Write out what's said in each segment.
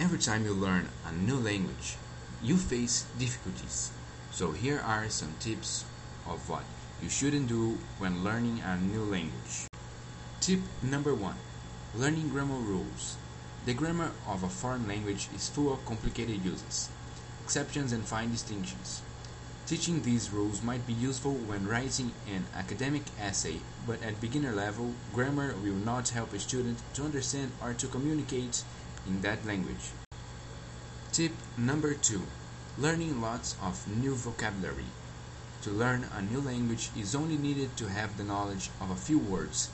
Every time you learn a new language, you face difficulties. So here are some tips of what you shouldn't do when learning a new language. Tip number 1. Learning grammar rules. The grammar of a foreign language is full of complicated uses, exceptions and fine distinctions. Teaching these rules might be useful when writing an academic essay, but at beginner level, grammar will not help a student to understand or to communicate in that language. Tip number 2. Learning lots of new vocabulary. To learn a new language is only needed to have the knowledge of a few words,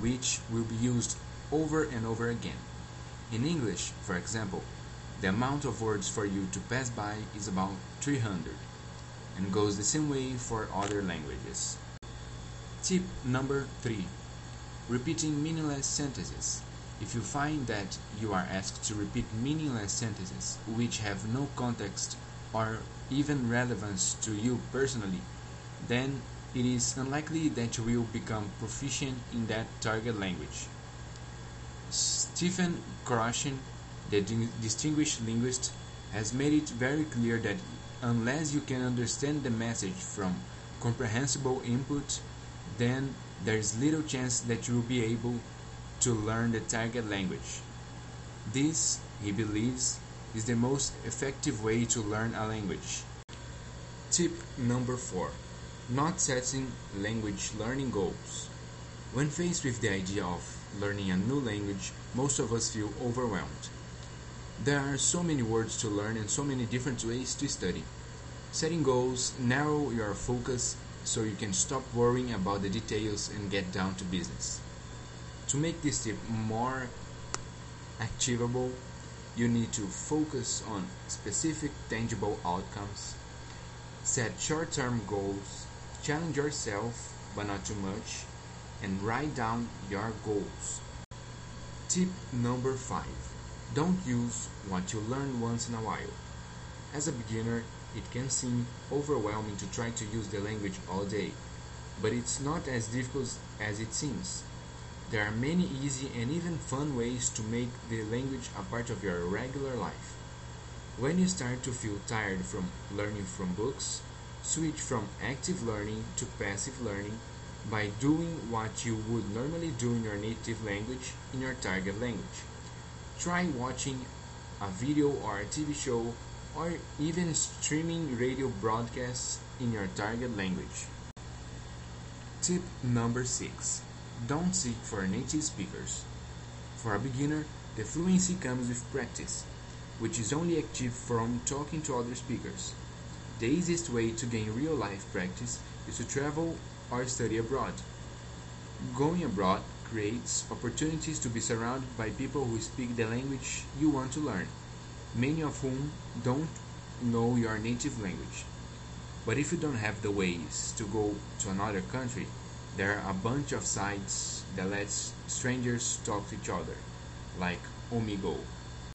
which will be used over and over again. In English, for example, the amount of words for you to pass by is about 300 and goes the same way for other languages. Tip number 3 Repeating meaningless sentences. If you find that you are asked to repeat meaningless sentences which have no context or even relevance to you personally, then it is unlikely that you will become proficient in that target language. Stephen Krashen, the distinguished linguist, has made it very clear that unless you can understand the message from comprehensible input, then there is little chance that you will be able to learn the target language. This, he believes, is the most effective way to learn a language. Tip number 4 Not setting language learning goals. When faced with the idea of learning a new language, most of us feel overwhelmed. There are so many words to learn and so many different ways to study. Setting goals narrow your focus so you can stop worrying about the details and get down to business. To make this tip more achievable, you need to focus on specific tangible outcomes, set short term goals, challenge yourself but not too much, and write down your goals. Tip number 5 don't use what you learn once in a while. As a beginner, it can seem overwhelming to try to use the language all day, but it's not as difficult as it seems. There are many easy and even fun ways to make the language a part of your regular life. When you start to feel tired from learning from books, switch from active learning to passive learning by doing what you would normally do in your native language in your target language. Try watching a video or a TV show or even streaming radio broadcasts in your target language. Tip number 6 Don't seek for native speakers. For a beginner, the fluency comes with practice, which is only achieved from talking to other speakers. The easiest way to gain real life practice is to travel or study abroad. Going abroad creates opportunities to be surrounded by people who speak the language you want to learn, many of whom don't know your native language. But if you don't have the ways to go to another country, there are a bunch of sites that let strangers talk to each other, like Omegle.